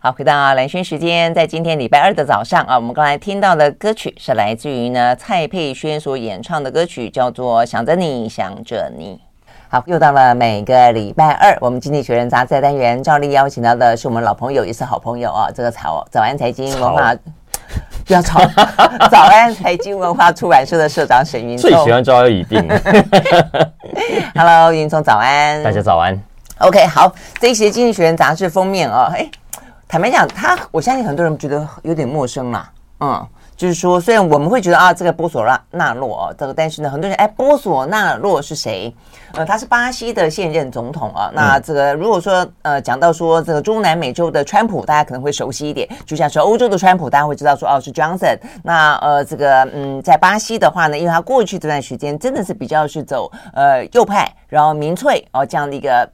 好，回到蓝轩时间，在今天礼拜二的早上啊，我们刚才听到的歌曲是来自于呢蔡佩轩所演唱的歌曲，叫做《想着你想着你》。好，又到了每个礼拜二，我们经济学人杂志单元照例邀请到的是我们老朋友，也是好朋友啊，这个早早安财经文化，不要吵，早安财经文化出版社的社长沈云聪，最喜欢招摇已定。Hello，云聪早安，大家早安。OK，好，这一期的经济学人杂志封面啊，哎。坦白讲，他我相信很多人觉得有点陌生啦，嗯，就是说，虽然我们会觉得啊，这个波索纳纳洛啊，这个，但是呢，很多人哎，波索纳洛是谁？呃，他是巴西的现任总统啊。那这个如果说呃，讲到说这个中南美洲的川普，大家可能会熟悉一点，就像是欧洲的川普，大家会知道说哦是 Johnson。那呃，这个嗯，在巴西的话呢，因为他过去这段时间真的是比较是走呃右派，然后民粹哦这样的一个。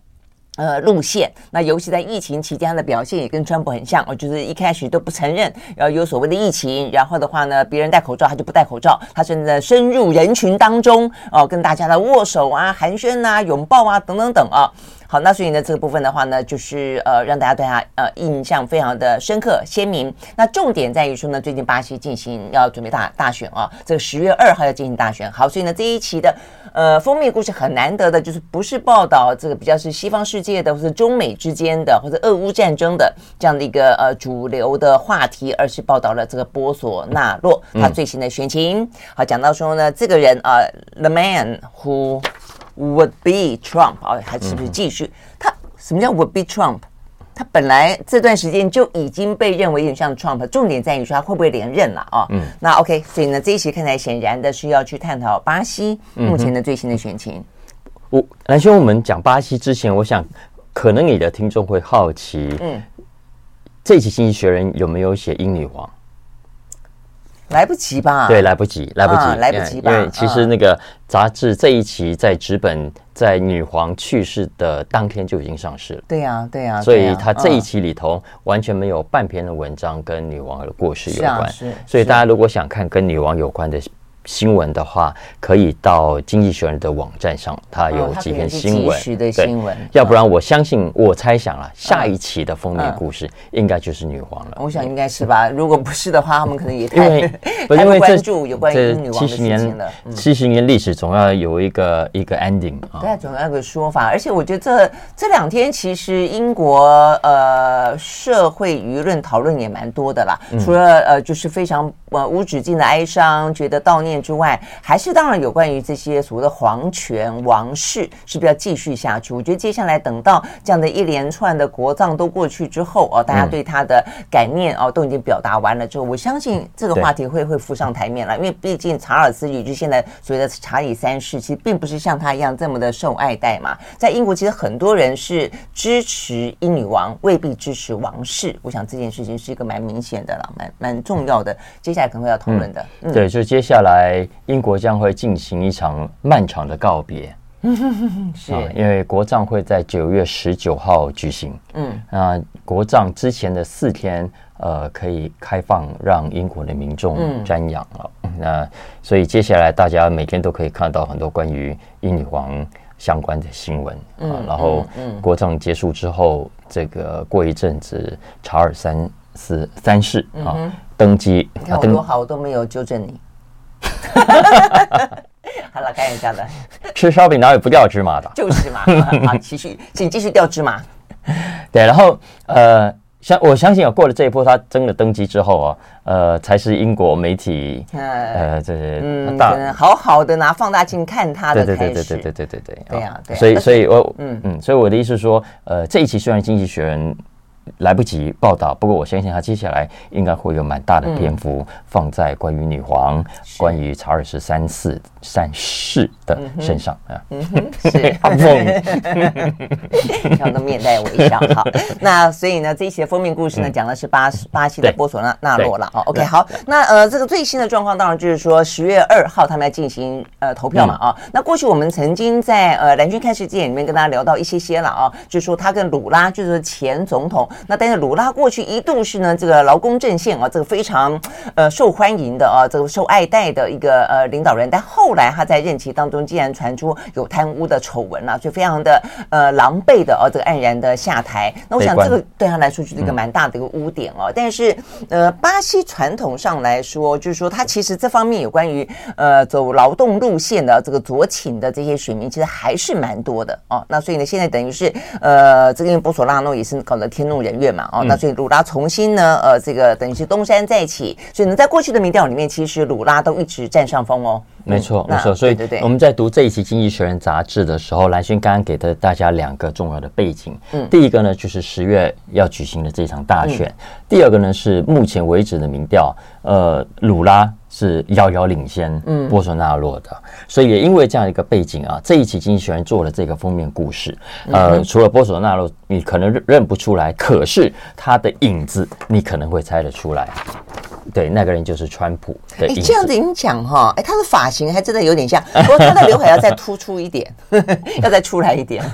呃，路线，那尤其在疫情期间的表现也跟川普很像，哦，就是一开始都不承认，然后有所谓的疫情，然后的话呢，别人戴口罩他就不戴口罩，他正在深入人群当中，哦，跟大家的握手啊、寒暄啊、拥抱啊等等等啊。好，那所以呢，这个部分的话呢，就是呃，让大家对他呃印象非常的深刻鲜明。那重点在于说呢，最近巴西进行要准备大大选啊，这个十月二号要进行大选。好，所以呢，这一期的呃封面故事很难得的，就是不是报道这个比较是西方世界的，或者中美之间的，或者俄乌战争的这样的一个呃主流的话题，而是报道了这个波索纳洛他最新的选情。好，讲到说呢，这个人啊、呃、，the man who。Would be Trump 啊，还是不是继续？他什么叫 Would be Trump？他本来这段时间就已经被认为有点像 Trump，重点在于说他会不会连任了啊？嗯，那 OK，所以呢，这一期看起来显然的是要去探讨巴西目前的最新的选情。我蓝兄，我们讲巴西之前，我想可能你的听众会好奇，嗯，这期经济学人有没有写英女皇？来不及吧？对，来不及，来不及，啊、来不及吧？因为其实那个杂志这一期在纸本，在女皇去世的当天就已经上市了。对呀、啊，对呀、啊。所以它这一期里头完全没有半篇的文章跟女王的过世有关。是啊、是。所以大家如果想看跟女王有关的。新闻的话，可以到《经济学人》的网站上，它有几篇新闻。的，新闻。要不然，我相信，我猜想啊，下一期的封面故事应该就是女皇了。我想应该是吧。如果不是的话，他们可能也太因为 不关注有关于女王的事情了。七十年历史总要有一个一个 ending 啊。对，总要有个说法。而且我觉得这这两天其实英国呃社会舆论讨论也蛮多的啦。除了呃就是非常呃无止境的哀伤，觉得悼念。之外，还是当然有关于这些所谓的皇权王室是不是要继续下去？我觉得接下来等到这样的一连串的国葬都过去之后哦，大家对他的感念哦都已经表达完了之后，我相信这个话题会会浮上台面了。因为毕竟查尔斯，也就现在所谓的查理三世，其实并不是像他一样这么的受爱戴嘛。在英国，其实很多人是支持英女王，未必支持王室。我想这件事情是一个蛮明显的了，蛮蛮重要的。接下来可能会要讨论的，嗯，对，就接下来。英国将会进行一场漫长的告别，是，因为国葬会在九月十九号举行。嗯，那国葬之前的四天，呃，可以开放让英国的民众瞻仰了。那所以接下来大家每天都可以看到很多关于英女皇相关的新闻。嗯，然后国葬结束之后，这个过一阵子，查尔三世三世啊登基。你看我多好，我都没有纠正你。好了，开玩笑的。吃烧饼哪有不掉芝麻的？就是嘛。好，继续，请继续掉芝麻。对，然后呃，相我相信啊，过了这一波，他真的登基之后啊，呃，才是英国媒体呃，这些嗯，好好的拿放大镜看他的开始。对对对对对对对对。对呀，对。所以，所以我嗯嗯，所以我的意思是说，呃，这一期虽然《经济学人》。来不及报道，不过我相信他接下来应该会有蛮大的篇幅放在关于女皇、嗯、关于查尔斯三世三世的身上啊。嗯哼，是好梦，笑得面带微笑。好，那所以呢，这一期的封面故事呢，讲的是巴巴西的波索纳纳洛了。哦，OK，好，那呃，这个最新的状况当然就是说，十月二号他们要进行呃投票嘛啊、嗯。那过去我们曾经在呃蓝军看世界里面跟大家聊到一些些了啊，就是说他跟鲁拉，就是前总统。那但是鲁拉过去一度是呢这个劳工阵线啊，这个非常呃受欢迎的啊，这个受爱戴的一个呃领导人，但后来他在任期当中竟然传出有贪污的丑闻啊，就非常的呃狼狈的哦、啊，这个黯然的下台。那我想这个对他来说就是一个蛮大的一个污点哦、啊。但是呃，巴西传统上来说，就是说他其实这方面有关于呃走劳动路线的这个酌情的这些选民，其实还是蛮多的哦、啊。那所以呢，现在等于是呃，这个因为波索拉诺也是搞得天怒人怨嘛哦、啊，那所以鲁拉重新呢呃，这个等于是东山再起。所以呢，在过去的民调里面，其实鲁拉都一直占上风哦。没错，没错。所以我们在读这一期《经济学人》杂志的时候，蓝轩刚刚给的大家两个重要的背景。嗯，第一个呢，就是十月要举行的这场大选；第二个呢，是目前为止的民调，呃，鲁拉是遥遥领先波索纳洛的。所以也因为这样一个背景啊，这一期《经济学人》做了这个封面故事。呃，除了波索纳洛，你可能认不出来，可是他的影子，你可能会猜得出来。对，那个人就是川普。哎，这样子你讲哈，哎，他的发型还真的有点像，不过他的刘海要再突出一点，要再出来一点。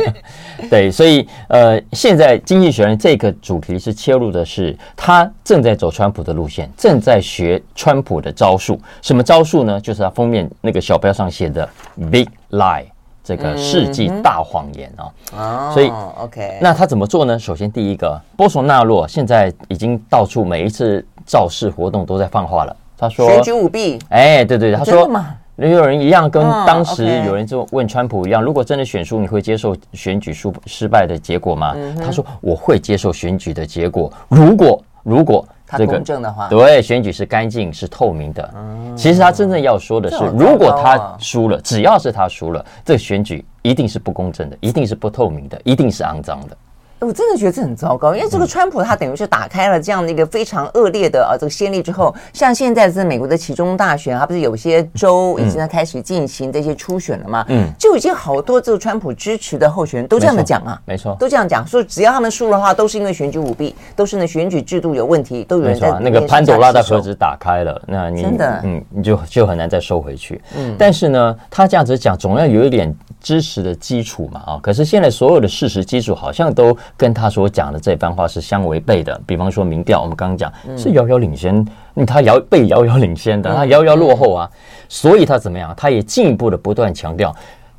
对，所以呃，现在《经济学人》这个主题是切入的是他正在走川普的路线，正在学川普的招数。什么招数呢？就是他封面那个小标上写的 “Big Lie”。这个世纪大谎言哦，哦，所以 OK，那他怎么做呢？首先，第一个，波索纳洛现在已经到处每一次造势活动都在放话了。他说选举舞弊，哎，对对对，他说有人一样跟当时有人就问川普一样，如果真的选输，你会接受选举输失败的结果吗？他说我会接受选举的结果，如果如果。他公正的话，对，选举是干净、是透明的。其实他真正要说的是，如果他输了，只要是他输了，这个选举一定是不公正的，一定是不透明的，一定是肮脏的。我真的觉得这很糟糕，因为这个川普他等于是打开了这样的一个非常恶劣的啊这个先例之后，像现在是美国的其中大选，他不是有些州已经在开始进行这些初选了嘛？嗯，就已经好多这个川普支持的候选人都这样的讲啊，没错，都这样讲，说只要他们输的话，都是因为选举舞弊，都是呢选举制度有问题，都有人在那个潘朵拉的盒子打开了，那你真的。嗯，你就就很难再收回去。嗯，但是呢，他这样子讲，总要有一点支持的基础嘛啊，可是现在所有的事实基础好像都跟他所讲。的这番话是相违背的。比方说民调，我们刚刚讲是遥遥领先，他遥被遥遥领先的，他遥遥落后啊。所以他怎么样？他也进一步的不断强调，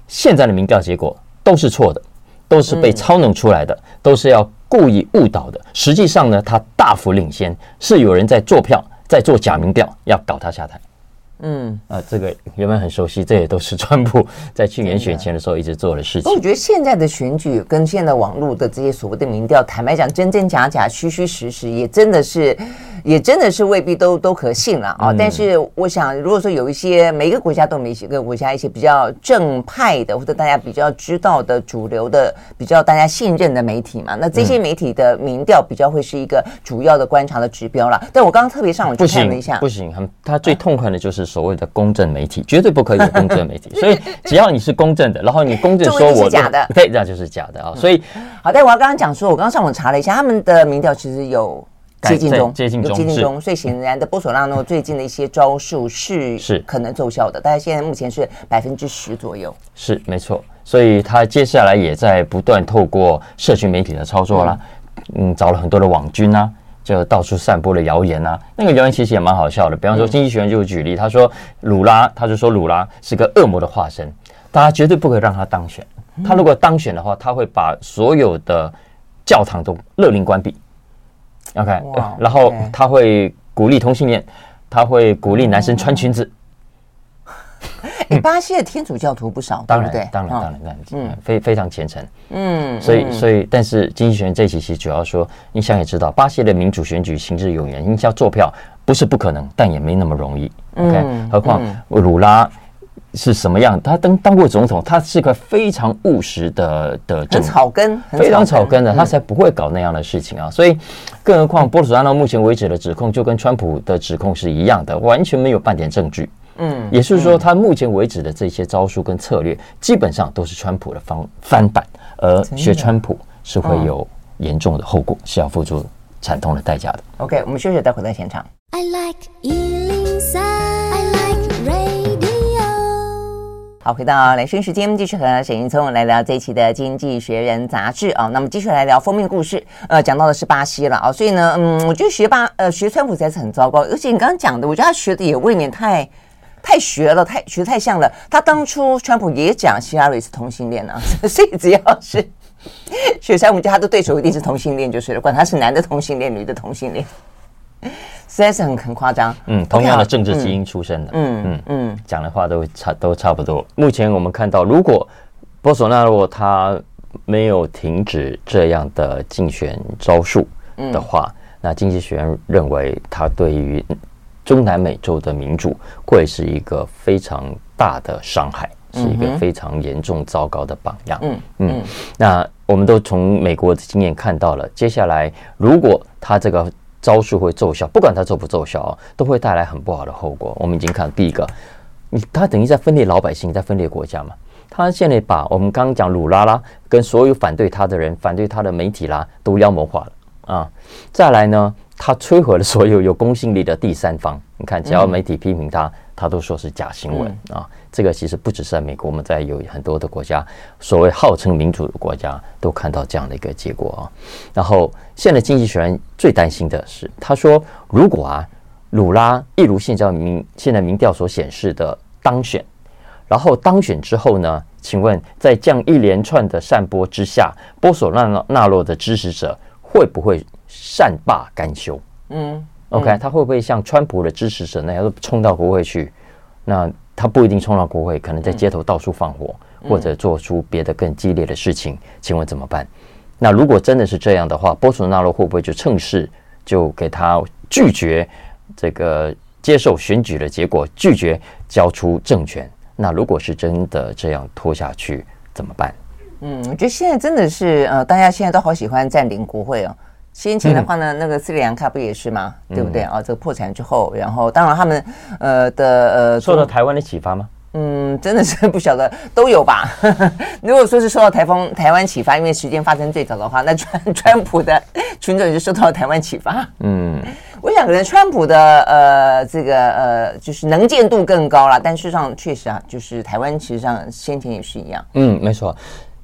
现在的民调结果都是错的，都是被操弄出来的，都是要故意误导的。实际上呢，他大幅领先，是有人在做票，在做假民调，要搞他下台。嗯啊，这个原本很熟悉？这也都是川普在去年选前的时候一直做的事情。我觉得现在的选举跟现在网络的这些所谓的民调，坦白讲，真真假假、虚虚实实，也真的是，也真的是未必都都可信了啊。但是我想，如果说有一些每个国家都每一个国家一些比较正派的，或者大家比较知道的主流的、比较大家信任的媒体嘛，那这些媒体的民调比较会是一个主要的观察的指标了。但我刚刚特别上网去看了一下，不行，很他最痛快的就是。所谓的公正媒体绝对不可以有公正媒体，所以只要你是公正的，然后你公正说我是假的，对，那就是假的啊。所以好，但我要刚刚讲说，我刚刚上网查了一下，他们的民调其实有接近中，接近中，接近中，所以显然的波索纳诺最近的一些招数是是可能奏效的，大概现在目前是百分之十左右，是没错。所以他接下来也在不断透过社群媒体的操作啦，嗯，找了很多的网军啊。就到处散播了谣言啊，那个谣言其实也蛮好笑的。比方说，经济学人就举例，他说鲁拉，他就说鲁拉是个恶魔的化身，大家绝对不可以让他当选。他如果当选的话，他会把所有的教堂都勒令关闭。OK，然后他会鼓励同性恋，他会鼓励男生穿裙子。哎，巴西的天主教徒不少，当然，当然，当然，当然，嗯，非非常虔诚，嗯，所以，所以，但是经济学人这一期其实主要说，你想也知道，巴西的民主选举行之有年，你要做票不是不可能，但也没那么容易。OK，何况鲁拉是什么样？他当当过总统，他是一个非常务实的的政草根，非常草根的，他才不会搞那样的事情啊。所以，更何况波索纳到目前为止的指控，就跟川普的指控是一样的，完全没有半点证据。嗯，也就是说，他目前为止的这些招数跟策略，基本上都是川普的方翻版，而学川普是会有严重的后果，是要付出惨痛的代价的。OK，我们休息，待会在现场。I like 103, I like radio. 好，回到雷声时间，继续和沈云聪来聊这一期的《经济学人》杂志啊。那么继续来聊封面故事，呃，讲到的是巴西了啊。所以呢，嗯，我觉得学巴呃学川普实在是很糟糕，而且你刚刚讲的，我觉得他学的也未免太太学了，太学太像了。他当初川普也讲希拉里是同性恋啊，所以只要是学川普，他的对手一定是同性恋就是了，管他是男的同性恋，女的同性恋。实在是很很夸张，嗯，同样的政治基因出身的，嗯嗯嗯，讲的话都差都差不多。目前我们看到，如果波索纳洛他没有停止这样的竞选招数的话，那经济学人认为他对于中南美洲的民主会是一个非常大的伤害，是一个非常严重糟糕的榜样。嗯嗯，那我们都从美国的经验看到了，接下来如果他这个。招数会奏效，不管他奏不奏效啊，都会带来很不好的后果。我们已经看第一个，你他等于在分裂老百姓，在分裂国家嘛。他现在把我们刚刚讲鲁拉拉跟所有反对他的人、反对他的媒体啦，都妖魔化了啊。再来呢，他摧毁了所有有公信力的第三方。你看，只要媒体批评他，他都说是假新闻啊。这个其实不只是在美国，我们在有很多的国家，所谓号称民主的国家，都看到这样的一个结果啊。然后，现在经济学人最担心的是，他说，如果啊，鲁拉一如现在民现在民调所显示的当选，然后当选之后呢，请问在这样一连串的散播之下，波索纳纳洛的支持者会不会善罢甘休？嗯，OK，他会不会像川普的支持者那样冲到国会去？那他不一定冲到国会，可能在街头到处放火，嗯、或者做出别的更激烈的事情。请问怎么办？那如果真的是这样的话，波索纳洛会不会就趁势就给他拒绝这个接受选举的结果，拒绝交出政权？那如果是真的这样拖下去，怎么办？嗯，我觉得现在真的是呃，大家现在都好喜欢占领国会哦。先前的话呢，嗯、那个斯里兰卡不也是吗？对不对啊？这个破产之后，然后当然他们呃的呃受到台湾的启发吗？嗯，真的是 不晓得都有吧。如果说是受到台风台湾启发，因为时间发生最早的话，那川 川普的群众也就受到了台湾启发。嗯，我想可能川普的呃这个呃就是能见度更高了，但事实上确实啊，就是台湾其实上先前也是一样。嗯，没错。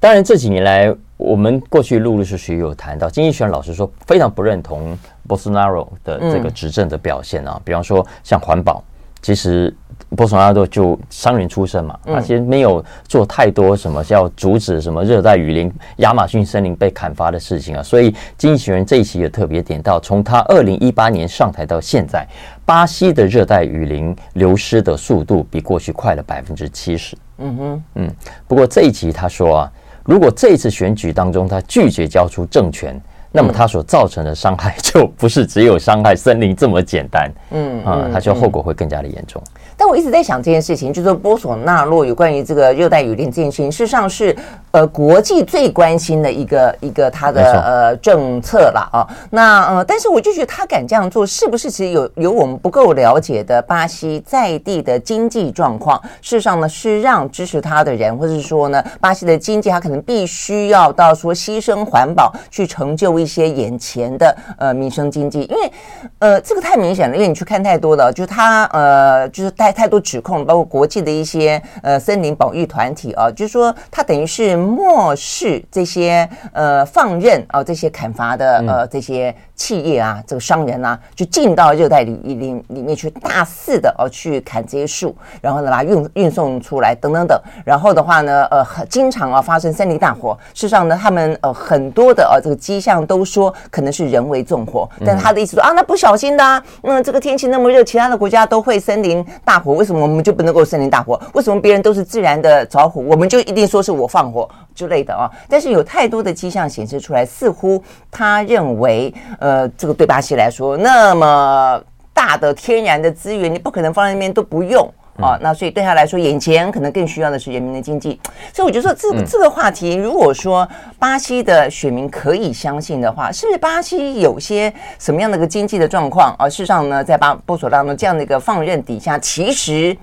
当然这几年来。我们过去陆陆续续有谈到，经济学人老师说非常不认同波索纳罗的这个执政的表现啊。嗯、比方说像环保，其实波索纳罗就商人出身嘛，他其实没有做太多什么要阻止什么热带雨林、亚马逊森林被砍伐的事情啊。所以经济学人这一期也特别点到，从他二零一八年上台到现在，巴西的热带雨林流失的速度比过去快了百分之七十。嗯哼，嗯。不过这一期他说啊。如果这次选举当中他拒绝交出政权，那么它所造成的伤害就不是只有伤害森林这么简单。嗯啊，他就后果会更加的严重。但我一直在想这件事情，就是说波索纳洛有关于这个热带雨林这件事情，事实上是呃国际最关心的一个一个他的呃政策了啊。那呃，但是我就觉得他敢这样做，是不是其实有有我们不够了解的巴西在地的经济状况？事实上呢，是让支持他的人，或者是说呢，巴西的经济他可能必须要到说牺牲环保去成就一一些眼前的呃民生经济，因为呃这个太明显了，因为你去看太多了，就是他呃就是。太太多指控，包括国际的一些呃森林保育团体啊，就是说他等于是漠视这些呃放任啊这些砍伐的呃这些企业啊，这个商人啊，就进到热带里里里面去大肆的哦去砍这些树，然后呢把它运运送出来等等等，然后的话呢呃经常啊发生森林大火，事实上呢他们呃很多的呃这个迹象都说可能是人为纵火，但他的意思说啊那不小心的啊，嗯这个天气那么热，其他的国家都会森林大。大火为什么我们就不能够森林大火？为什么别人都是自然的着火，我们就一定说是我放火之类的啊？但是有太多的迹象显示出来，似乎他认为，呃，这个对巴西来说那么大的天然的资源，你不可能放在那边都不用。啊，那所以对他来说，眼前可能更需要的是人民的经济。所以我觉得说，这个这个话题，如果说巴西的选民可以相信的话，是不是巴西有些什么样的一个经济的状况？而事实上呢，在巴波索当中这样的一个放任底下，其实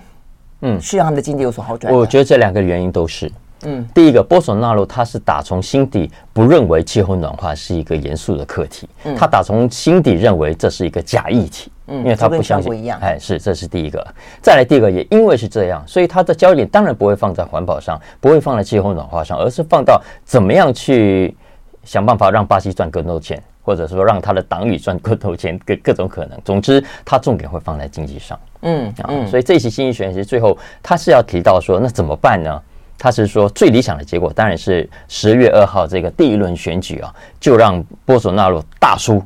嗯，是让他们的经济有所好转。我觉得这两个原因都是。嗯，第一个波索纳罗他是打从心底不认为气候暖化是一个严肃的课题，嗯、他打从心底认为这是一个假议题，嗯，因为他不相信一样，哎，是，这是第一个。再来第二个，也因为是这样，所以他的焦点当然不会放在环保上，不会放在气候暖化上，而是放到怎么样去想办法让巴西赚更多钱，或者说让他的党羽赚更多钱，各各种可能。总之，他重点会放在经济上，嗯啊，所以这期经济学人其实最后他是要提到说，那怎么办呢？他是说，最理想的结果当然是十月二号这个第一轮选举啊，就让波索纳罗大输，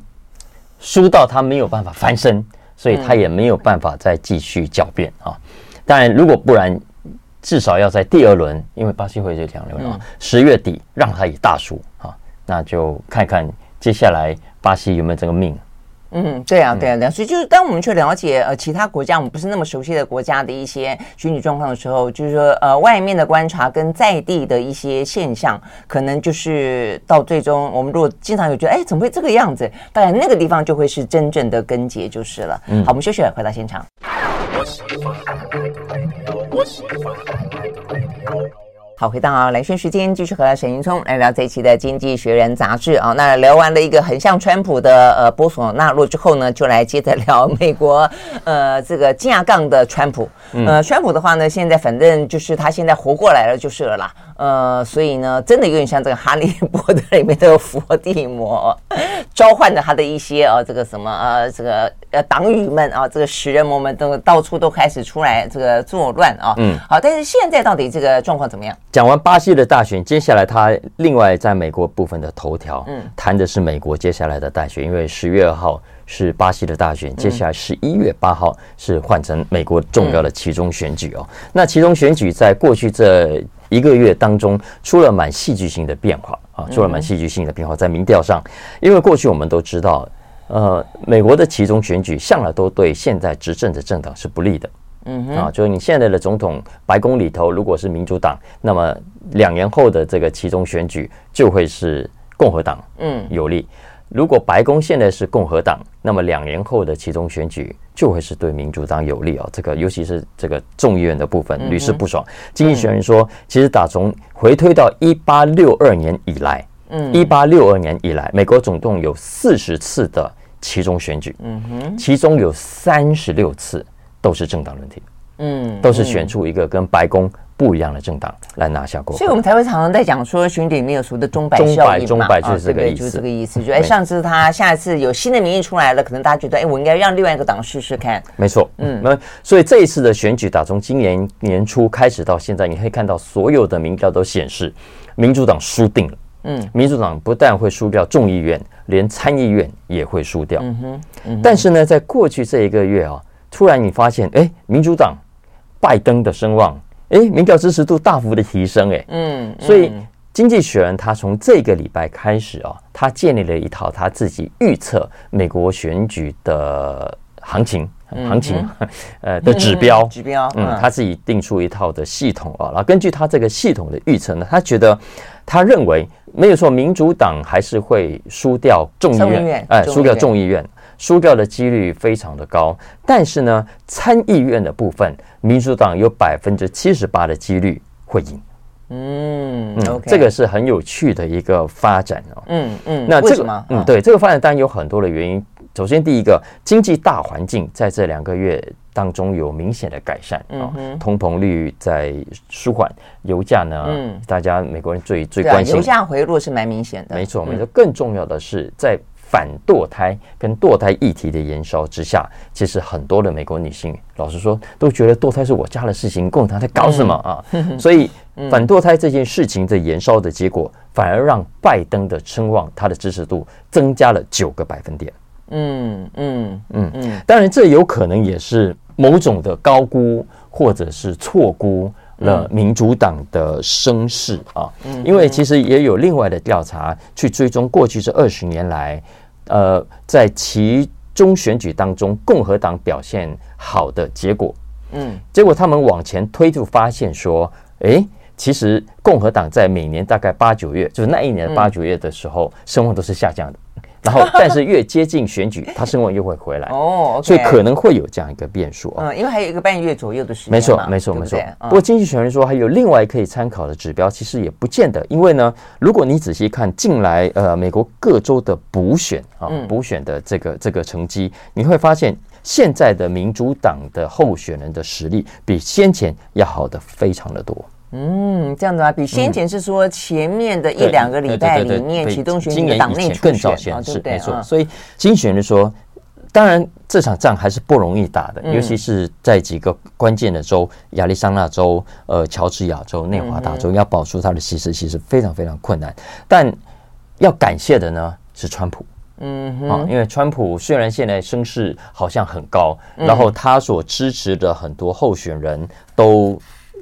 输到他没有办法翻身，所以他也没有办法再继续狡辩啊。当然，如果不然，至少要在第二轮，因为巴西会这两轮啊，十月底让他以大输啊，那就看看接下来巴西有没有这个命。嗯，对啊，对啊，对啊，所以就是当我们去了解呃其他国家我们不是那么熟悉的国家的一些选举状况的时候，就是说呃外面的观察跟在地的一些现象，可能就是到最终我们如果经常有觉得哎怎么会这个样子，当然那个地方就会是真正的根结就是了。嗯，好，我们休息了，回到现场。好，回到啊，兰萱时间，继续和沈云聪来聊这一期的《经济学人》杂志啊。那聊完了一个很像川普的呃波索纳洛之后呢，就来接着聊美国 呃这个架杠的川普。呃，川普的话呢，现在反正就是他现在活过来了就是了啦。呃，所以呢，真的有点像这个《哈利波特》里面的伏地魔，召唤着他的一些啊，这个什么呃，这个呃党羽们啊，这个食人魔们都到处都开始出来这个作乱啊。嗯，好，但是现在到底这个状况怎么样？讲完巴西的大选，接下来他另外在美国部分的头条，嗯，谈的是美国接下来的大选，因为十月二号是巴西的大选，接下来十一月八号是换成美国重要的其中选举哦。那其中选举在过去这。一个月当中出了蛮戏剧性的变化啊，出了蛮戏剧性的变化在民调上，因为过去我们都知道，呃，美国的其中选举向来都对现在执政的政党是不利的，嗯啊，就是你现在的总统白宫里头如果是民主党，那么两年后的这个其中选举就会是共和党嗯。有利。如果白宫现在是共和党，那么两年后的其中选举就会是对民主党有利哦。这个尤其是这个众议院的部分屡试不爽。经济学人说，其实打从回推到一八六二年以来，嗯，一八六二年以来，美国总共有四十次的其中选举，嗯哼，其中有三十六次都是政党轮替，嗯，都是选出一个跟白宫。不一样的政党来拿下过，所以我们才会常常在讲说选举没有所谓的钟摆效应嘛，钟摆就是这个意思，就是这个意思。就哎，上次他下一次有新的民意出来了，可能大家觉得哎，我应该让另外一个党试试看。没错，嗯，那所以这一次的选举，打从今年年初开始到现在，你可以看到所有的民调都显示民主党输定了。嗯，民主党不但会输掉众议院，连参议院也会输掉。嗯哼，但是呢，在过去这一个月啊，突然你发现，哎，民主党拜登的声望。哎，民调支持度大幅的提升，哎，嗯，所以经济学人他从这个礼拜开始啊，他建立了一套他自己预测美国选举的行情、行情 呃的指标，指标，嗯，他自己定出一套的系统啊，然后根据他这个系统的预测呢，他觉得他认为没有错，民主党还是会输掉众议院，哎，输掉众议院。输掉的几率非常的高，但是呢，参议院的部分，民主党有百分之七十八的几率会赢。嗯，嗯，okay. 这个是很有趣的一个发展哦。嗯嗯，那这个，嗯，对，这个发展当然有很多的原因。首先，第一个，经济大环境在这两个月当中有明显的改善啊，通膨率在舒缓，油价呢，嗯，大家美国人最最关心，油价回落是蛮明显的。没错，没错。更重要的是在。反堕胎跟堕胎议题的延烧之下，其实很多的美国女性，老实说，都觉得堕胎是我家的事情，共产党在搞什么啊？所以反堕胎这件事情的延烧的结果，反而让拜登的声望，他的支持度增加了九个百分点。嗯嗯嗯嗯，当然这有可能也是某种的高估或者是错估了民主党的声势啊，因为其实也有另外的调查去追踪过去这二十年来。呃，在其中选举当中，共和党表现好的结果，嗯，结果他们往前推就发现说，哎，其实共和党在每年大概八九月，就是那一年八九月的时候，声望都是下降的。然后但是越接近选举，他声望又会回来。哦，所以可能会有这样一个变数啊。嗯，因为还有一个半月左右的时间。没错，没错，没错。不过经济学人说还有另外可以参考的指标，其实也不见得，因为呢，如果你仔细看近来呃美国各州的补选啊，补选的这个这个成绩，你会发现。现在的民主党的候选人的实力比先前要好的非常的多。嗯，这样子啊，比先前是说前面的一两个礼拜里面启动选举党内初选，是没错。所以经济学人说，当然这场仗还是不容易打的，尤其是在几个关键的州，亚利桑那州、呃乔治亚州、内华达州，要保住他的席次，其实非常非常困难。但要感谢的呢是川普。嗯，啊，因为川普虽然现在声势好像很高，然后他所支持的很多候选人都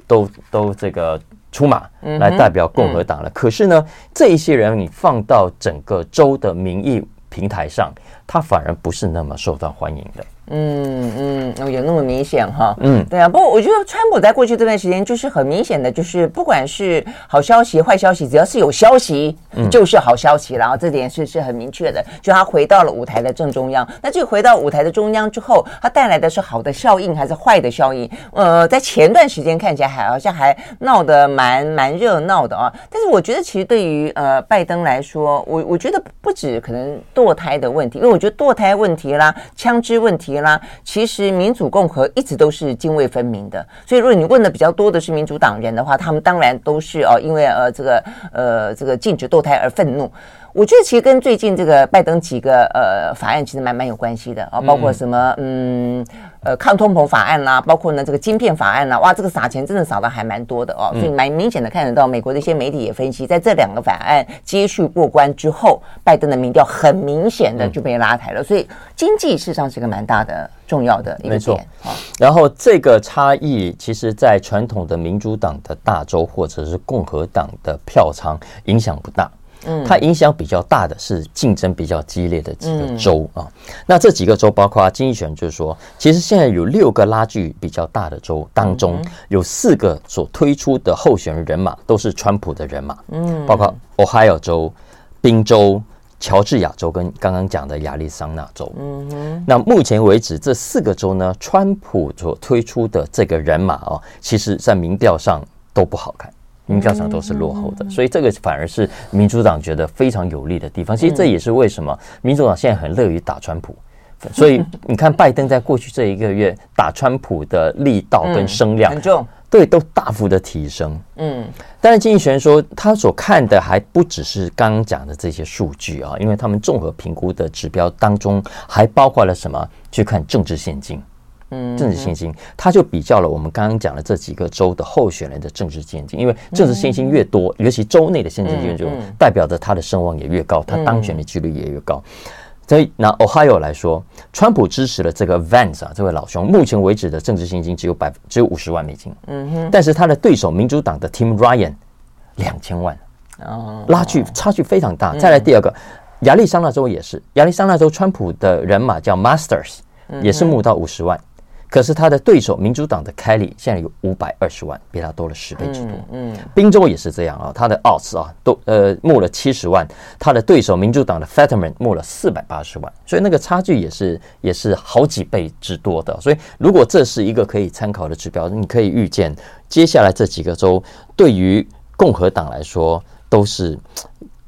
都都这个出马来代表共和党了，可是呢，这一些人你放到整个州的民意平台上，他反而不是那么受到欢迎的。嗯嗯，哦，有那么明显哈？嗯，对啊。不过我觉得川普在过去这段时间就是很明显的，就是不管是好消息、坏消息，只要是有消息，就是好消息。然后这点是是很明确的，就他回到了舞台的正中央。那这个回到舞台的中央之后，他带来的是好的效应还是坏的效应？呃，在前段时间看起来还好像还闹得蛮蛮热闹的啊。但是我觉得其实对于呃拜登来说，我我觉得不止可能堕胎的问题，因为我觉得堕胎问题啦、枪支问题。啦，其实民主共和一直都是泾渭分明的，所以如果你问的比较多的是民主党人的话，他们当然都是哦，因为呃这个呃这个禁止堕胎而愤怒。我觉得其实跟最近这个拜登几个呃法案其实蛮蛮有关系的啊，包括什么嗯呃抗通膨法案啦，包括呢这个晶片法案啦，哇，这个撒钱真的撒的还蛮多的哦，所以蛮明显的看得到美国的一些媒体也分析，在这两个法案接续过关之后，拜登的民调很明显的就被拉抬了，所以经济事实上是一个蛮大的重要的一个点啊。然后这个差异，其实在传统的民主党的大州或者是共和党的票仓影响不大。嗯，它影响比较大的是竞争比较激烈的几个州啊。那这几个州包括经济学人就是说，其实现在有六个拉锯比较大的州当中，有四个所推出的候选人人马都是川普的人马。嗯，包括 Ohio 州、宾州、乔治亚州跟刚刚讲的亚利桑那州。嗯哼。那目前为止，这四个州呢，川普所推出的这个人马啊，其实在民调上都不好看。民调上都是落后的，所以这个反而是民主党觉得非常有利的地方。其实这也是为什么民主党现在很乐于打川普。所以 你看，拜登在过去这一个月打川普的力道跟声量，对，都大幅的提升。嗯，但是经济学人说，他所看的还不只是刚刚讲的这些数据啊，因为他们综合评估的指标当中还包括了什么？去看政治献金。政治信心，他就比较了我们刚刚讲的这几个州的候选人的政治现金，因为政治信心越多，尤其州内的现金越多，代表着他的声望也越高，他当选的几率也越高。所以拿 Ohio 来说，川普支持的这个 Vance 啊，这位老兄，目前为止的政治现金只有百只有五十万美金。嗯哼，但是他的对手民主党的 Tim Ryan 两千万，哦，拉距差距非常大。再来第二个，亚利桑那州也是，亚利桑那州川普的人马叫 Masters，也是募到五十万。可是他的对手民主党的 Kelly 现在有五百二十万，比他多了十倍之多。嗯，宾州也是这样啊，他的 odds 啊都呃募了七十万，他的对手民主党的 Fetterman 募了四百八十万，所以那个差距也是也是好几倍之多的。所以如果这是一个可以参考的指标，你可以预见接下来这几个州对于共和党来说都是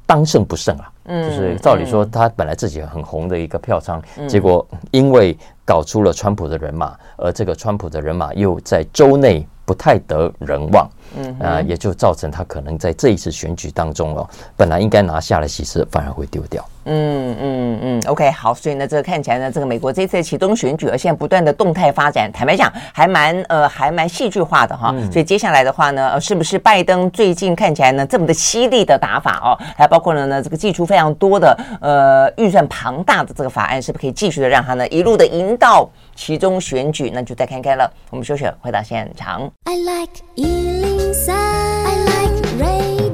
当胜不胜啊。嗯，就是照理说他本来自己很红的一个票仓，结果因为搞出了川普的人马，而这个川普的人马又在州内不太得人望。嗯啊，也就造成他可能在这一次选举当中哦，本来应该拿下的席次反而会丢掉。嗯嗯嗯，OK，好，所以呢，这个看起来呢，这个美国这次启动选举，而现在不断的动态发展，坦白讲，还蛮呃，还蛮戏剧化的哈。所以接下来的话呢，是不是拜登最近看起来呢这么的犀利的打法哦，还包括了呢这个寄出非常多的呃预算庞大的这个法案，是不是可以继续的让他呢一路的赢到其中选举？那就再看看了。我们休息，回到现场。I like 103, I like radio.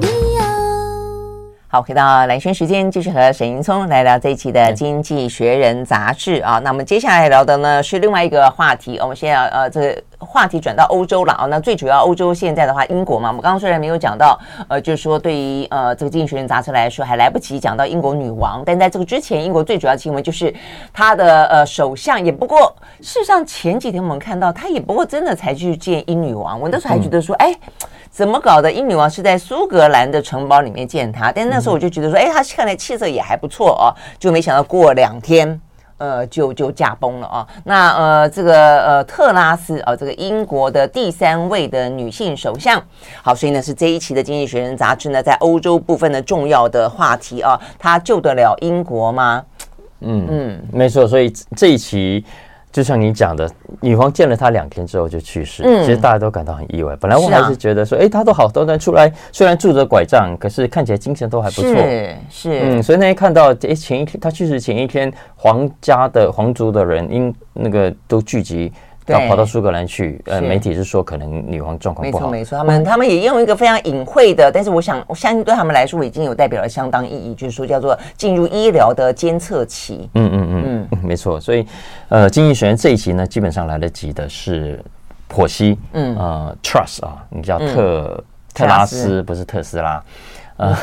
好，回到蓝轩时间，继续和沈云聪来聊这一期的《经济学人》杂志啊。那我们接下来聊的呢是另外一个话题。我们现在呃，这个话题转到欧洲了啊。那最主要欧洲现在的话，英国嘛，我们刚刚虽然没有讲到，呃，就是说对于呃这个《经济学人》杂志来说，还来不及讲到英国女王。但在这个之前，英国最主要的新闻就是他的呃首相，也不过事实上前几天我们看到他也不过真的才去见英女王。我那时候还觉得说，哎。怎么搞的？英女王是在苏格兰的城堡里面见他，但那时候我就觉得说，哎，他看来气色也还不错哦。就没想到过两天，呃，就就驾崩了啊。那呃，这个呃特拉斯啊，这个英国的第三位的女性首相。好，所以呢是这一期的《经济学人》杂志呢，在欧洲部分的重要的话题啊，他救得了英国吗？嗯嗯，没错。所以这一期。就像你讲的，女皇见了他两天之后就去世，嗯，其实大家都感到很意外。本来我还是觉得说，哎、啊，他都好端端出来，虽然拄着拐杖，可是看起来精神都还不错。是是，嗯，所以那天看到，哎，前一天他去世前一天，皇家的皇族的人因那个都聚集。要跑到苏格兰去，呃，媒体是说可能女王状况不好。没错，没错，他们他们也用一个非常隐晦的，但是我想我相信对他们来说已经有代表了相当意义，就是说叫做进入医疗的监测期。嗯嗯嗯嗯，没错。所以，呃，经济学人这一期呢，基本上来得及的是剖析，嗯呃，Trust 啊，你叫特、嗯、特拉斯，不是特斯拉，呃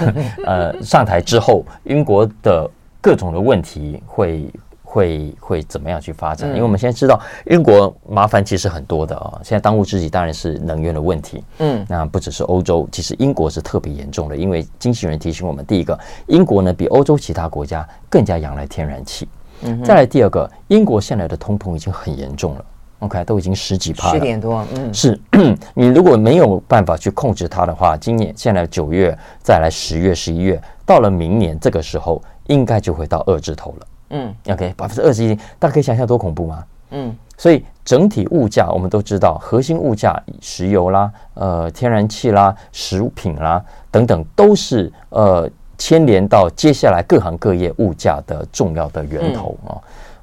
呃，上台之后，英国的各种的问题会。会会怎么样去发展？因为我们现在知道，英国麻烦其实很多的啊。现在当务之急当然是能源的问题。嗯，那不只是欧洲，其实英国是特别严重的。因为经纪人提醒我们，第一个，英国呢比欧洲其他国家更加仰赖天然气。嗯，再来第二个，英国现在的通膨已经很严重了。OK，都已经十几趴了，十点多。嗯，是 你如果没有办法去控制它的话，今年现在九月，再来十月、十一月，到了明年这个时候，应该就会到二字头了。嗯，OK，百分之二十一，大家可以想象多恐怖吗？嗯，所以整体物价我们都知道，核心物价，石油啦、呃天然气啦、食品啦等等，都是呃牵连到接下来各行各业物价的重要的源头啊。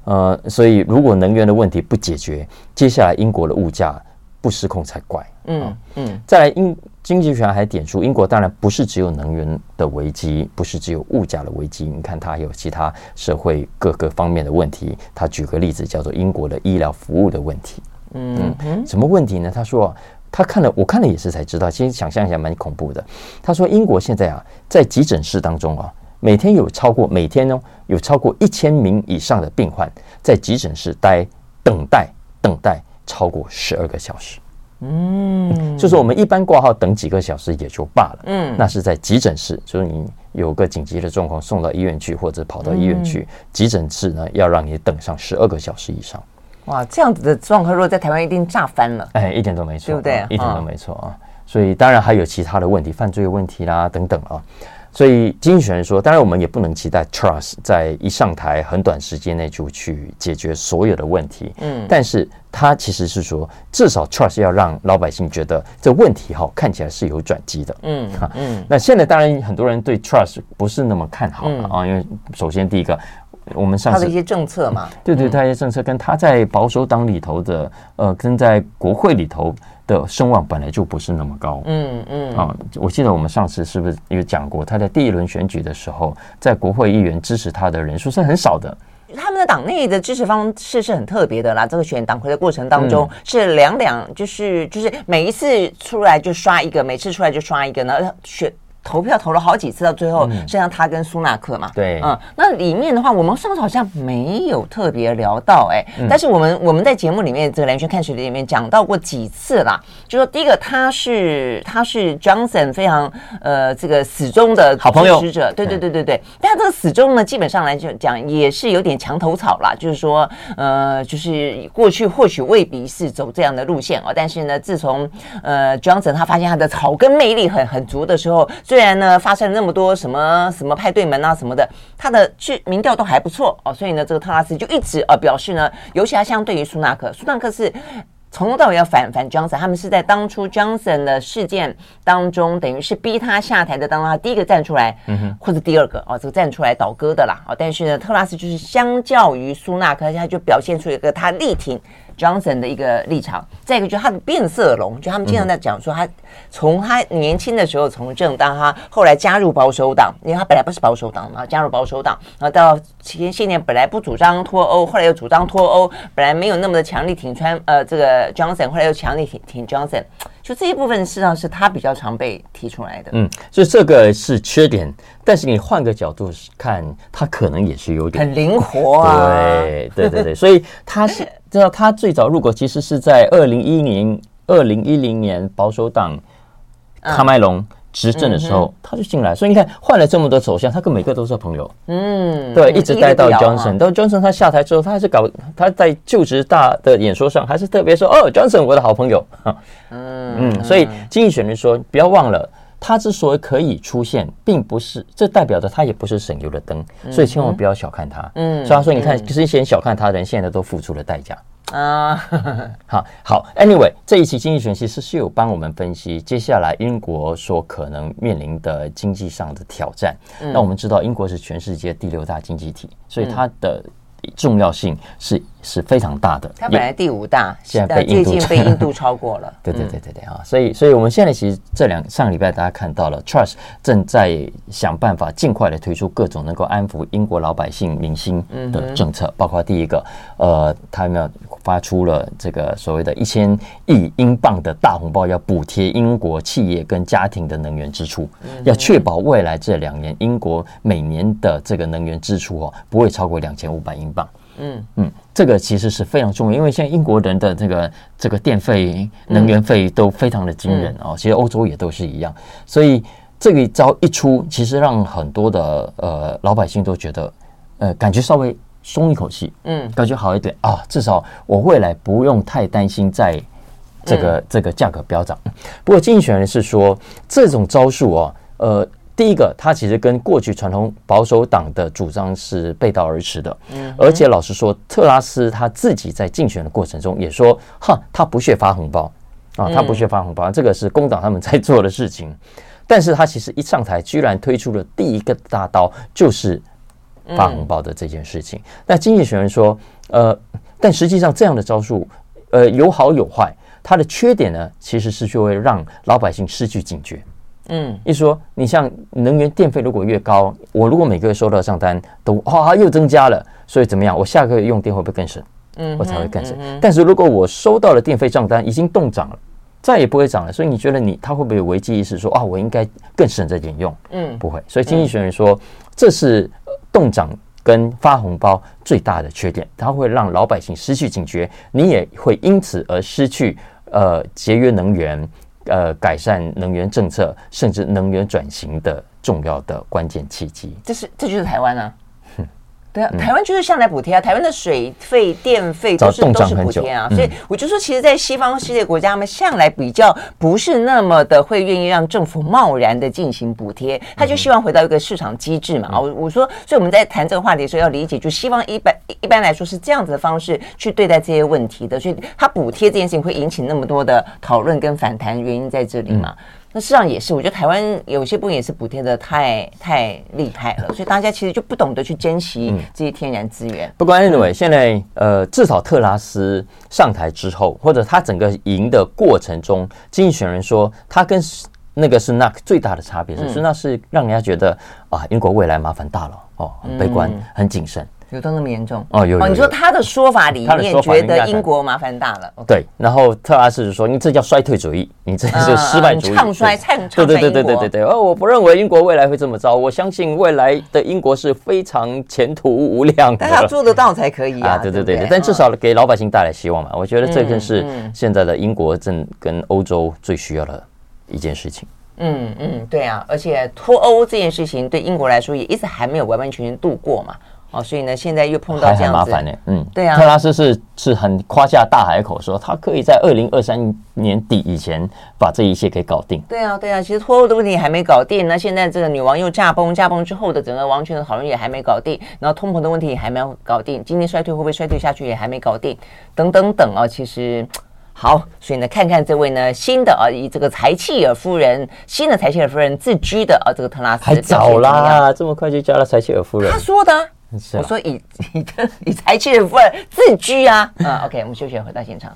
呃，所以如果能源的问题不解决，接下来英国的物价不失控才怪。嗯嗯，再来英。经济学家还点出，英国当然不是只有能源的危机，不是只有物价的危机。你看，它还有其他社会各个方面的问题。他举个例子，叫做英国的医疗服务的问题。嗯嗯，什么问题呢？他说，他看了，我看了也是才知道。其实想象一下，蛮恐怖的。他说，英国现在啊，在急诊室当中啊，每天有超过每天呢，有超过一千名以上的病患在急诊室待等待等待超过十二个小时。嗯，就是我们一般挂号等几个小时也就罢了，嗯，那是在急诊室，就是你有个紧急的状况送到医院去，或者跑到医院去，急诊室呢要让你等上十二个小时以上。哇，这样子的状况，如果在台湾一定炸翻了，哎，一点都没错，对不对？一点都没错啊。所以当然还有其他的问题，犯罪问题啦等等啊。所以经济学人说，当然我们也不能期待 Truss 在一上台很短时间内就去解决所有的问题。嗯，但是他其实是说，至少 Truss 要让老百姓觉得这问题哈看起来是有转机的。嗯 嗯。那现在当然很多人对 Truss 不是那么看好了啊，因为首先第一个，我们上次他的一些政策嘛，对对，他一些政策跟他在保守党里头的呃，跟在国会里头。的声望本来就不是那么高，嗯嗯啊，我记得我们上次是不是有讲过，他在第一轮选举的时候，在国会议员支持他的人数是很少的。他们的党内的支持方式是很特别的啦，这个选党魁的过程当中是两两，就是就是每一次出来就刷一个，每次出来就刷一个然后选。投票投了好几次，到最后剩下他跟苏纳克嘛。对，嗯，那里面的话，我们上次好像没有特别聊到，哎，但是我们我们在节目里面这个蓝圈看水里面讲到过几次啦，就说第一个他是他是 Johnson 非常呃这个死忠的好朋友，对对对对对，但这个死忠呢，基本上来讲也是有点墙头草啦，就是说呃就是过去或许未必是走这样的路线哦，但是呢，自从呃 Johnson 他发现他的草根魅力很很足的时候，最虽然呢，发生了那么多什么什么派对门啊什么的，他的去民调都还不错哦，所以呢，这个特拉斯就一直呃表示呢，尤其他相对于苏纳克，苏纳克是从头到尾要反反 Johnson，他们是在当初 Johnson 的事件当中，等于是逼他下台的当中，他第一个站出来，嗯哼，或者第二个哦，这个站出来倒戈的啦，哦，但是呢，特拉斯就是相较于苏纳克，他就表现出一个他力挺。Johnson 的一个立场。再一个就是他的变色龙，就他们经常在讲说，他从他年轻的时候从政，到他后来加入保守党，因为他本来不是保守党嘛，加入保守党，然后到前些年本来不主张脱欧，后来又主张脱欧，本来没有那么的强力挺川呃这个 Johnson，后来又强力挺挺 Johnson。就这一部分，事实上是他比较常被提出来的。嗯，所以这个是缺点，但是你换个角度看，他可能也是有点，很灵活啊。对对对对，所以他是 知道他最早入国其实是在二零一零二零一零年保守党卡麦隆。执政的时候，他就进来，所以你看换了这么多首相，他跟每个都是朋友。嗯，对，一直待到 Johnson，到 Johnson 他下台之后，他还是搞他在就职大的演说上，还是特别说哦，Johnson 我的好朋友。嗯嗯，所以经济学人说，不要忘了，他之所以可以出现，并不是这代表着它也不是省油的灯，所以千万不要小看它。嗯，所以他说，你看，之前小看它的人，现在都付出了代价。啊，好好，Anyway，这一期经济学人其实是有帮我们分析接下来英国所可能面临的经济上的挑战。嗯、那我们知道，英国是全世界第六大经济体，所以它的重要性是是非常大的。它本来第五大，现在被印度最近被印度超过了。对对对对对啊！所以，所以我们现在其实这两上礼拜大家看到了，Trust 正在想办法尽快的推出各种能够安抚英国老百姓民心的政策，包括第一个，呃，他有没有发出了这个所谓的一千亿英镑的大红包，要补贴英国企业跟家庭的能源支出，要确保未来这两年英国每年的这个能源支出哦不会超过两千五百英镑。嗯嗯，这个其实是非常重要，因为现在英国人的这个这个电费、能源费都非常的惊人哦。其实欧洲也都是一样，所以这个一招一出，其实让很多的呃老百姓都觉得呃感觉稍微松一口气，嗯，感觉好一点啊。至少我未来不用太担心在这个这个价格飙涨。不过竞选人是说这种招数哦，呃。第一个，他其实跟过去传统保守党的主张是背道而驰的。嗯，而且老实说，特拉斯他自己在竞选的过程中也说：“哈，他不屑发红包啊，他不屑发红包，这个是工党他们在做的事情。”但是他其实一上台，居然推出了第一个大刀，就是发红包的这件事情。那经济学人说：“呃，但实际上这样的招数，呃，有好有坏。它的缺点呢，其实是就会让老百姓失去警觉。”嗯，一说你像能源电费如果越高，我如果每个月收到账单都啊又增加了，所以怎么样？我下个月用电会不会更省？嗯，我才会更省。但是如果我收到了电费账单已经冻涨了，再也不会涨了，所以你觉得你他会不会有危机意识说啊，我应该更省着点用？嗯，不会。所以经济学人说，这是冻涨跟发红包最大的缺点，它会让老百姓失去警觉，你也会因此而失去呃节约能源。呃，改善能源政策，甚至能源转型的重要的关键契机，这是这就是台湾啊。对啊，台湾就是向来补贴啊，台湾的水费、电费都是都是补贴啊，所以我就说，其实，在西方世界国家，他们向来比较不是那么的会愿意让政府贸然的进行补贴，他就希望回到一个市场机制嘛。我我说，所以我们在谈这个话题的时候，要理解，就西方一般一般来说是这样子的方式去对待这些问题的，所以他补贴这件事情会引起那么多的讨论跟反弹，原因在这里嘛。那事实上也是，我觉得台湾有些部分也是补贴的太太厉害了，所以大家其实就不懂得去珍惜这些天然资源。不管 anyway，现在呃，至少特拉斯上台之后，或者他整个赢的过程中，经济学人说他跟那个是那最大的差别是，是那是让人家觉得啊，英国未来麻烦大了哦，很悲观，很谨慎。有到那么严重哦？有，有，你说他的说法里面觉得英国麻烦大了，对。然后特拉斯就说：“你这叫衰退主义，你这是失败主义，唱衰，唱对对对对对对对。哦，我不认为英国未来会这么糟，我相信未来的英国是非常前途无量的。但他做得到才可以啊！对对对对，但至少给老百姓带来希望嘛。我觉得这更是现在的英国正跟欧洲最需要的一件事情。嗯嗯，对啊，而且脱欧这件事情对英国来说也一直还没有完完全全度过嘛。哦，所以呢，现在又碰到这样麻烦呢。嗯，对啊。特拉斯是是很夸下大海口说，他可以在二零二三年底以前把这一切给搞定。对啊，对啊。其实脱欧的问题还没搞定，那现在这个女王又驾崩，驾崩之后的整个王权的讨论也还没搞定，然后通膨的问题也还没有搞定，经济衰退会不会衰退下去也还没搞定，等等等啊。其实好，所以呢，看看这位呢新的啊，以这个柴契尔夫人，新的柴契尔夫人自居的啊，这个特拉斯还早啦，这么快就叫了柴契尔夫人？他说的。我说以 你的以才气的份自居啊。嗯，OK，我们休息回到现场。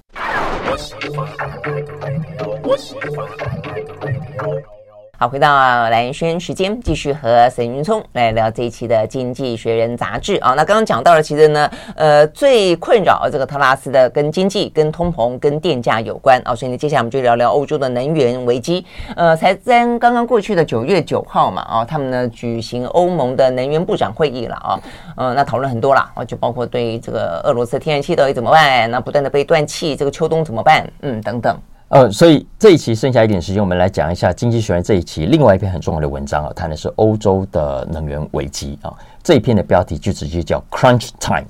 好，回到兰萱时间，继续和沈云聪来聊这一期的《经济学人》杂志啊。那刚刚讲到了，其实呢，呃，最困扰这个特拉斯的跟经济、跟通膨、跟电价有关啊。所以呢，接下来我们就聊聊欧洲的能源危机。呃，才在刚刚过去的九月九号嘛，啊，他们呢举行欧盟的能源部长会议了啊。嗯、呃，那讨论很多了啊，就包括对这个俄罗斯天然气到底怎么办，那不断的被断气，这个秋冬怎么办？嗯，等等。呃，所以这一期剩下一点时间，我们来讲一下《经济学人》这一期另外一篇很重要的文章啊，谈的是欧洲的能源危机啊。这一篇的标题就直接叫 “Crunch Time”，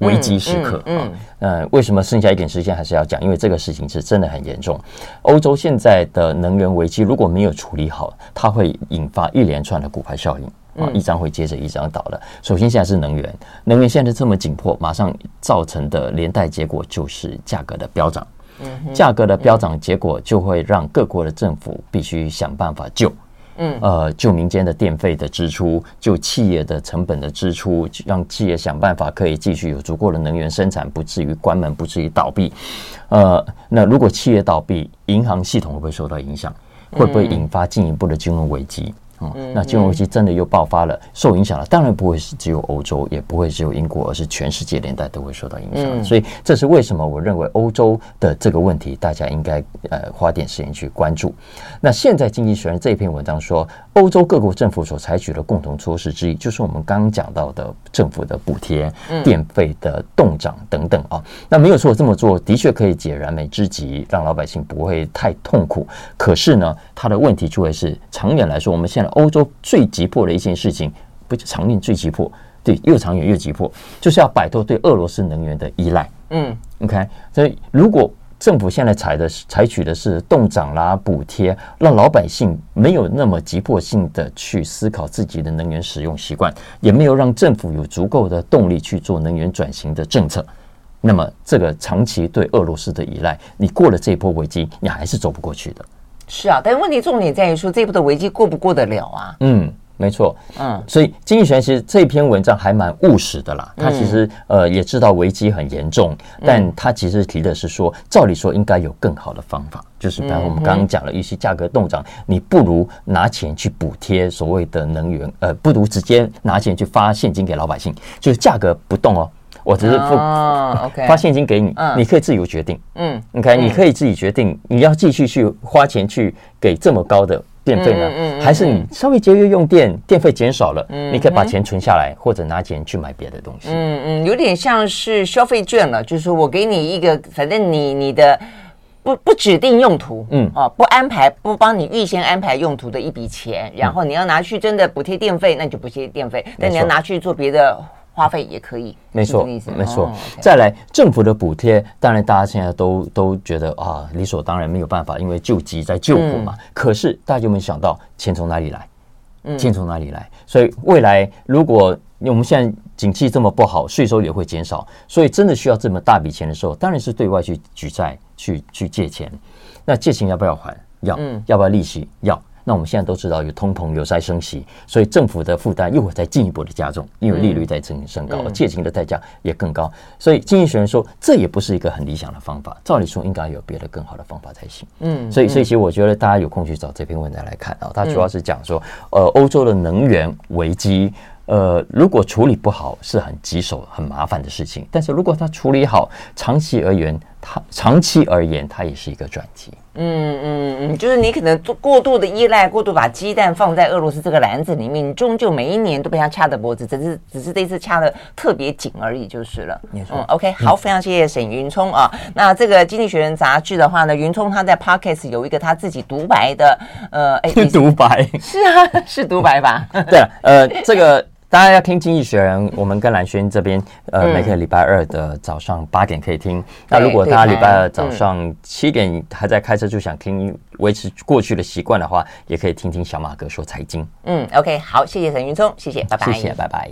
危机时刻啊。嗯，呃，为什么剩下一点时间还是要讲？因为这个事情是真的很严重。欧洲现在的能源危机如果没有处理好，它会引发一连串的骨牌效应啊，一张会接着一张倒的。首先，现在是能源，能源现在这么紧迫，马上造成的连带结果就是价格的飙涨。价格的飙涨，结果就会让各国的政府必须想办法救，嗯，呃，救民间的电费的支出，救企业的成本的支出，让企业想办法可以继续有足够的能源生产，不至于关门，不至于倒闭。呃，那如果企业倒闭，银行系统会不会受到影响？会不会引发进一步的金融危机？嗯，那金融危机真的又爆发了，受影响了。当然不会是只有欧洲，也不会只有英国，而是全世界连带都会受到影响。所以这是为什么我认为欧洲的这个问题，大家应该呃花点时间去关注。那现在《经济学人》这篇文章说，欧洲各国政府所采取的共同措施之一，就是我们刚刚讲到的政府的补贴、电费的动涨等等啊。那没有错，这么做的确可以解燃眉之急，让老百姓不会太痛苦。可是呢，它的问题就会是长远来说，我们现在。欧洲最急迫的一件事情，不是长远最急迫，对，又长远又急迫，就是要摆脱对俄罗斯能源的依赖。嗯，OK，所以如果政府现在采的采取的是冻涨啦、补贴，让老百姓没有那么急迫性的去思考自己的能源使用习惯，也没有让政府有足够的动力去做能源转型的政策，那么这个长期对俄罗斯的依赖，你过了这一波危机，你还是走不过去的。是啊，但是问题重点在于说这一波的危机过不过得了啊？嗯，没错，嗯，所以经济学人其实这篇文章还蛮务实的啦。他其实呃也知道危机很严重，但他其实提的是说，照理说应该有更好的方法，就是比方我们刚刚讲了一些价格动涨，你不如拿钱去补贴所谓的能源，呃，不如直接拿钱去发现金给老百姓，就是价格不动哦。我只是付发现金给你，你可以自由决定。嗯，OK，你可以自己决定，你要继续去花钱去给这么高的电费呢，还是你稍微节约用电，电费减少了，你可以把钱存下来，或者拿钱去买别的东西。嗯嗯，有点像是消费券了，就是我给你一个，反正你你的不不指定用途，嗯。哦，不安排不帮你预先安排用途的一笔钱，然后你要拿去真的补贴电费，那就补贴电费，但你要拿去做别的。花费也可以，没错，没错。再来，政府的补贴，当然大家现在都都觉得啊，理所当然，没有办法，因为救急在救火嘛。可是大家有没有想到，钱从哪里来？钱从哪里来？所以未来如果我们现在景气这么不好，税收也会减少，所以真的需要这么大笔钱的时候，当然是对外去举债，去去借钱。那借钱要不要还？要，要不要利息？要。那我们现在都知道有通膨，有在升息，所以政府的负担又会再进一步的加重，因为利率在增升高，借钱的代价也更高。所以经济学人说，这也不是一个很理想的方法。照理说，应该有别的更好的方法才行。嗯，所以所以其实我觉得大家有空去找这篇文章来看啊，它主要是讲说，呃，欧洲的能源危机，呃，如果处理不好是很棘手、很麻烦的事情，但是如果它处理好，长期而言，它长期而言，它也是一个转机。嗯嗯嗯，就是你可能过度的依赖，过度把鸡蛋放在俄罗斯这个篮子里面，你终究每一年都被他掐着脖子，只是只是这次掐的特别紧而已，就是了。没错。嗯，OK，好，非常谢谢沈云聪啊。那这个《经济学人》杂志的话呢，云聪他在 Podcast 有一个他自己独白的，呃，哎，独白是啊，是独白吧？对了，呃，这个。大家要听《经济学人》，我们跟蓝轩这边，呃，每个礼拜二的早上八点可以听。那如果大家礼拜二早上七点还在开车，就想听维持过去的习惯的话，也可以听听小马哥说财经。嗯，OK，好，谢谢沈云聪，谢谢，拜拜，谢谢，拜拜。